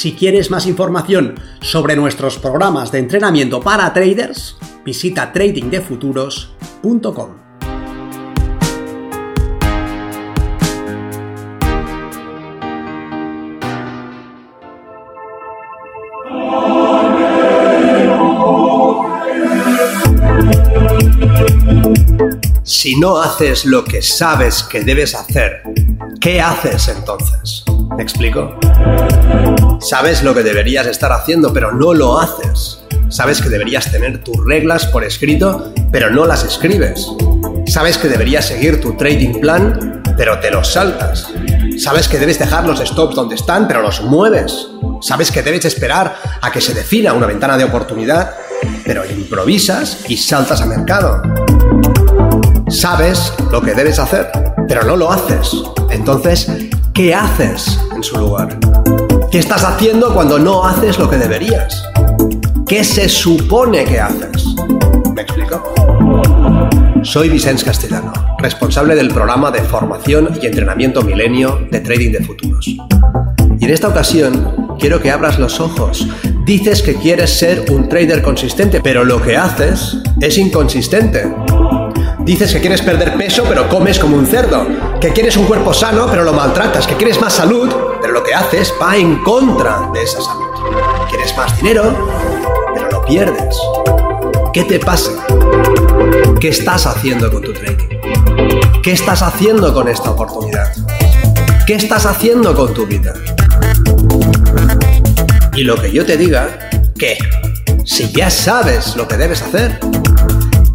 Si quieres más información sobre nuestros programas de entrenamiento para traders, visita tradingdefuturos.com. Si no haces lo que sabes que debes hacer, ¿qué haces entonces? ¿Me explico? Sabes lo que deberías estar haciendo, pero no lo haces. Sabes que deberías tener tus reglas por escrito, pero no las escribes. Sabes que deberías seguir tu trading plan, pero te los saltas. Sabes que debes dejar los stops donde están, pero los mueves. Sabes que debes esperar a que se defina una ventana de oportunidad, pero improvisas y saltas a mercado. Sabes lo que debes hacer, pero no lo haces. Entonces, ¿qué haces en su lugar? ¿Qué estás haciendo cuando no haces lo que deberías? ¿Qué se supone que haces? ¿Me explico? Soy Vicente Castellano, responsable del programa de formación y entrenamiento milenio de Trading de Futuros. Y en esta ocasión quiero que abras los ojos. Dices que quieres ser un trader consistente, pero lo que haces es inconsistente. Dices que quieres perder peso, pero comes como un cerdo. Que quieres un cuerpo sano, pero lo maltratas. Que quieres más salud, lo que haces va en contra de esa salud. Quieres más dinero, pero lo pierdes. ¿Qué te pasa? ¿Qué estás haciendo con tu trading? ¿Qué estás haciendo con esta oportunidad? ¿Qué estás haciendo con tu vida? Y lo que yo te diga, ¿qué? Si ya sabes lo que debes hacer,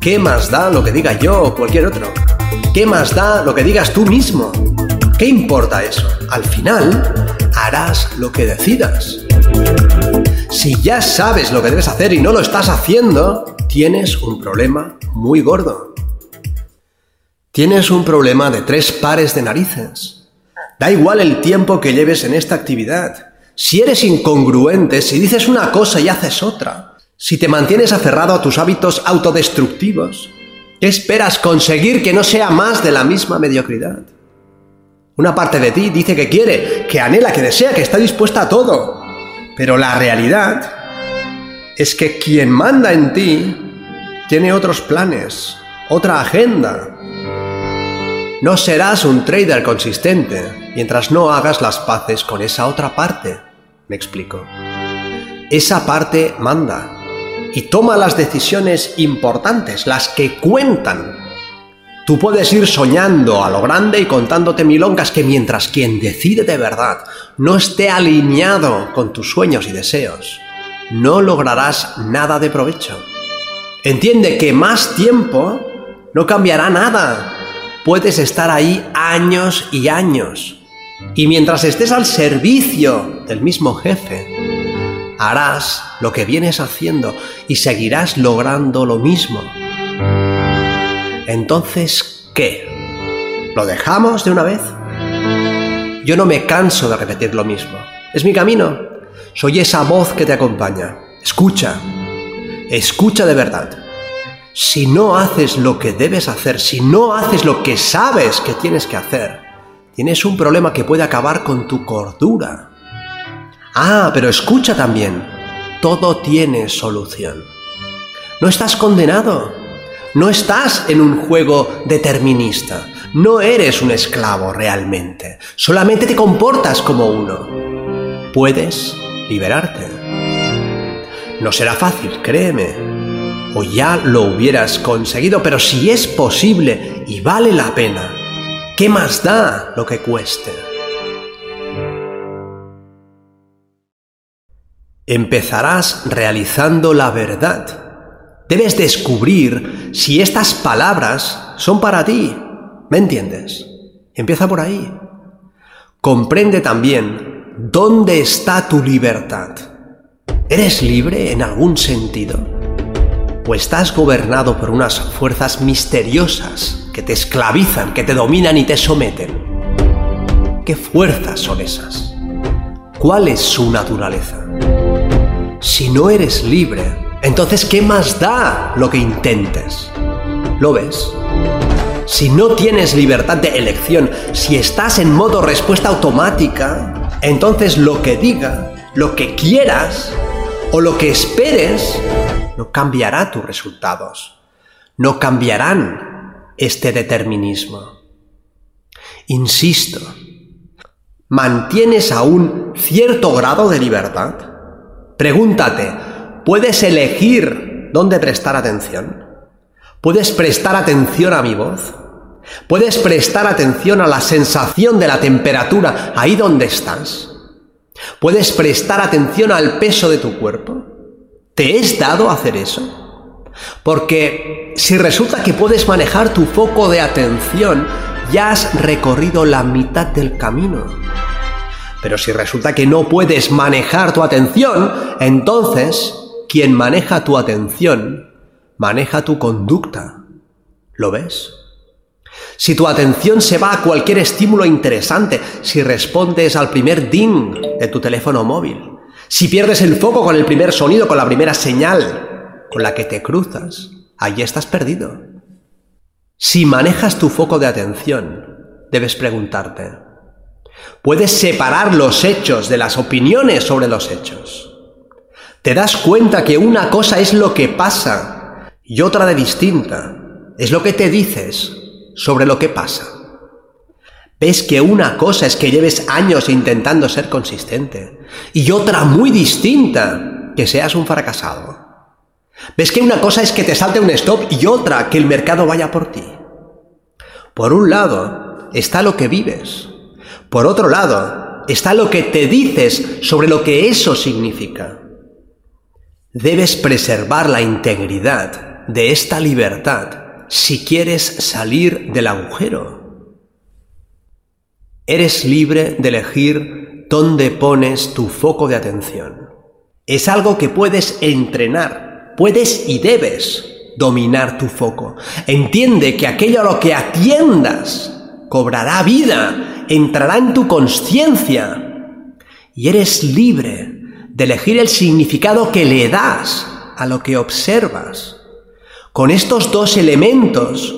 ¿Qué más da lo que diga yo o cualquier otro? ¿Qué más da lo que digas tú mismo? ¿Qué importa eso? Al final, harás lo que decidas. Si ya sabes lo que debes hacer y no lo estás haciendo, tienes un problema muy gordo. Tienes un problema de tres pares de narices. Da igual el tiempo que lleves en esta actividad. Si eres incongruente, si dices una cosa y haces otra, si te mantienes aferrado a tus hábitos autodestructivos, ¿qué esperas conseguir que no sea más de la misma mediocridad? Una parte de ti dice que quiere, que anhela, que desea, que está dispuesta a todo. Pero la realidad es que quien manda en ti tiene otros planes, otra agenda. No serás un trader consistente mientras no hagas las paces con esa otra parte. Me explico. Esa parte manda y toma las decisiones importantes, las que cuentan. Tú puedes ir soñando a lo grande y contándote milongas que mientras quien decide de verdad no esté alineado con tus sueños y deseos, no lograrás nada de provecho. Entiende que más tiempo no cambiará nada. Puedes estar ahí años y años. Y mientras estés al servicio del mismo jefe, harás lo que vienes haciendo y seguirás logrando lo mismo. Entonces, ¿qué? ¿Lo dejamos de una vez? Yo no me canso de repetir lo mismo. Es mi camino. Soy esa voz que te acompaña. Escucha. Escucha de verdad. Si no haces lo que debes hacer, si no haces lo que sabes que tienes que hacer, tienes un problema que puede acabar con tu cordura. Ah, pero escucha también, todo tiene solución. No estás condenado, no estás en un juego determinista, no eres un esclavo realmente, solamente te comportas como uno. Puedes liberarte. No será fácil, créeme, o ya lo hubieras conseguido, pero si es posible y vale la pena, ¿qué más da lo que cueste? Empezarás realizando la verdad. Debes descubrir si estas palabras son para ti. ¿Me entiendes? Empieza por ahí. Comprende también dónde está tu libertad. ¿Eres libre en algún sentido? ¿O estás gobernado por unas fuerzas misteriosas que te esclavizan, que te dominan y te someten? ¿Qué fuerzas son esas? ¿Cuál es su naturaleza? Si no eres libre, entonces ¿qué más da lo que intentes? ¿Lo ves? Si no tienes libertad de elección, si estás en modo respuesta automática, entonces lo que diga, lo que quieras o lo que esperes, no cambiará tus resultados, no cambiarán este determinismo. Insisto, ¿mantienes aún cierto grado de libertad? Pregúntate, ¿puedes elegir dónde prestar atención? ¿Puedes prestar atención a mi voz? ¿Puedes prestar atención a la sensación de la temperatura ahí donde estás? ¿Puedes prestar atención al peso de tu cuerpo? ¿Te es dado hacer eso? Porque si resulta que puedes manejar tu foco de atención, ya has recorrido la mitad del camino. Pero si resulta que no puedes manejar tu atención, entonces quien maneja tu atención maneja tu conducta. ¿Lo ves? Si tu atención se va a cualquier estímulo interesante, si respondes al primer ding de tu teléfono móvil, si pierdes el foco con el primer sonido, con la primera señal con la que te cruzas, allí estás perdido. Si manejas tu foco de atención, debes preguntarte, ¿puedes separar los hechos de las opiniones sobre los hechos? ¿Te das cuenta que una cosa es lo que pasa y otra de distinta es lo que te dices sobre lo que pasa. Ves que una cosa es que lleves años intentando ser consistente y otra muy distinta que seas un fracasado. Ves que una cosa es que te salte un stop y otra que el mercado vaya por ti. Por un lado está lo que vives. Por otro lado está lo que te dices sobre lo que eso significa. Debes preservar la integridad de esta libertad si quieres salir del agujero. Eres libre de elegir dónde pones tu foco de atención. Es algo que puedes entrenar, puedes y debes dominar tu foco. Entiende que aquello a lo que atiendas cobrará vida, entrará en tu conciencia y eres libre de elegir el significado que le das a lo que observas. Con estos dos elementos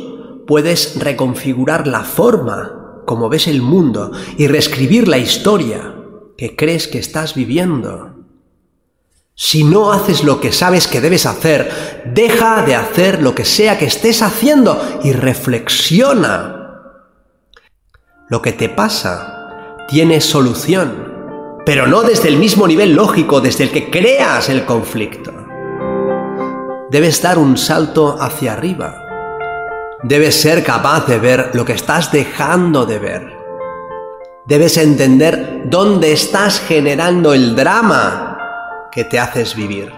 puedes reconfigurar la forma como ves el mundo y reescribir la historia que crees que estás viviendo. Si no haces lo que sabes que debes hacer, deja de hacer lo que sea que estés haciendo y reflexiona. Lo que te pasa tiene solución, pero no desde el mismo nivel lógico desde el que creas el conflicto. Debes dar un salto hacia arriba. Debes ser capaz de ver lo que estás dejando de ver. Debes entender dónde estás generando el drama que te haces vivir.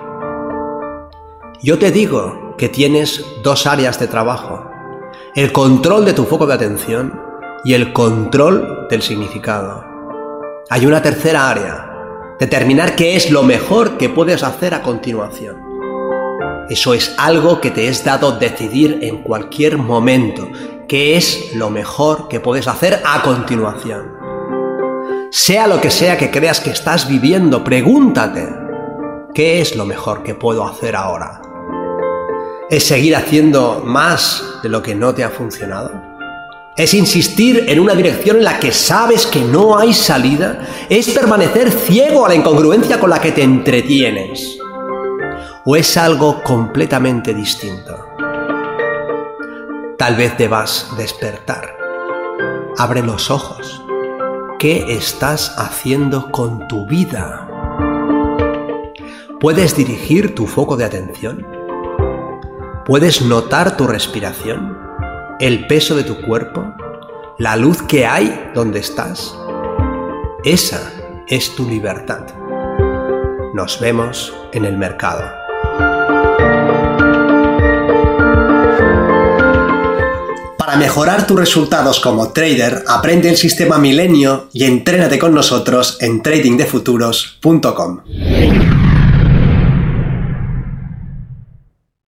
Yo te digo que tienes dos áreas de trabajo. El control de tu foco de atención y el control del significado. Hay una tercera área. Determinar qué es lo mejor que puedes hacer a continuación. Eso es algo que te es dado decidir en cualquier momento, qué es lo mejor que puedes hacer a continuación. Sea lo que sea que creas que estás viviendo, pregúntate, ¿qué es lo mejor que puedo hacer ahora? ¿Es seguir haciendo más de lo que no te ha funcionado? ¿Es insistir en una dirección en la que sabes que no hay salida? ¿Es permanecer ciego a la incongruencia con la que te entretienes? o es algo completamente distinto. Tal vez debas despertar. Abre los ojos. ¿Qué estás haciendo con tu vida? ¿Puedes dirigir tu foco de atención? ¿Puedes notar tu respiración? ¿El peso de tu cuerpo? ¿La luz que hay donde estás? Esa es tu libertad. Nos vemos en el mercado. Para mejorar tus resultados como trader, aprende el sistema Milenio y entrénate con nosotros en tradingdefuturos.com.